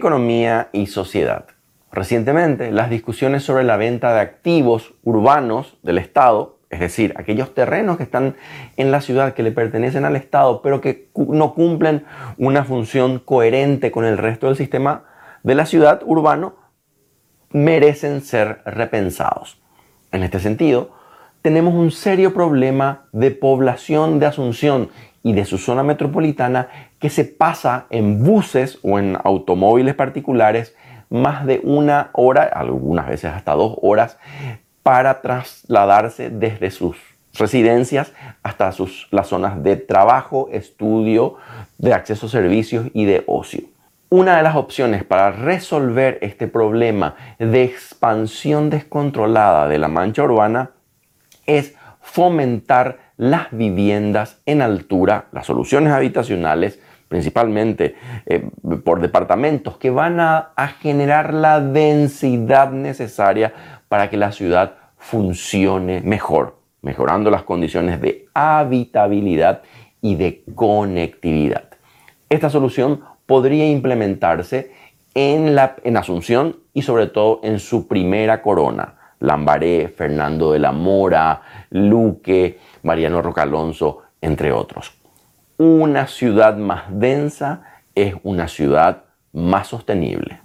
economía y sociedad. Recientemente, las discusiones sobre la venta de activos urbanos del Estado, es decir, aquellos terrenos que están en la ciudad que le pertenecen al Estado, pero que no cumplen una función coherente con el resto del sistema de la ciudad urbano, merecen ser repensados. En este sentido, tenemos un serio problema de población de Asunción y de su zona metropolitana que se pasa en buses o en automóviles particulares más de una hora, algunas veces hasta dos horas, para trasladarse desde sus residencias hasta sus, las zonas de trabajo, estudio, de acceso a servicios y de ocio. Una de las opciones para resolver este problema de expansión descontrolada de la mancha urbana es fomentar las viviendas en altura, las soluciones habitacionales, principalmente eh, por departamentos, que van a, a generar la densidad necesaria para que la ciudad funcione mejor, mejorando las condiciones de habitabilidad y de conectividad. Esta solución podría implementarse en, la, en Asunción y sobre todo en su primera corona, Lambaré, Fernando de la Mora, Luque, Mariano Rocalonso, entre otros. Una ciudad más densa es una ciudad más sostenible.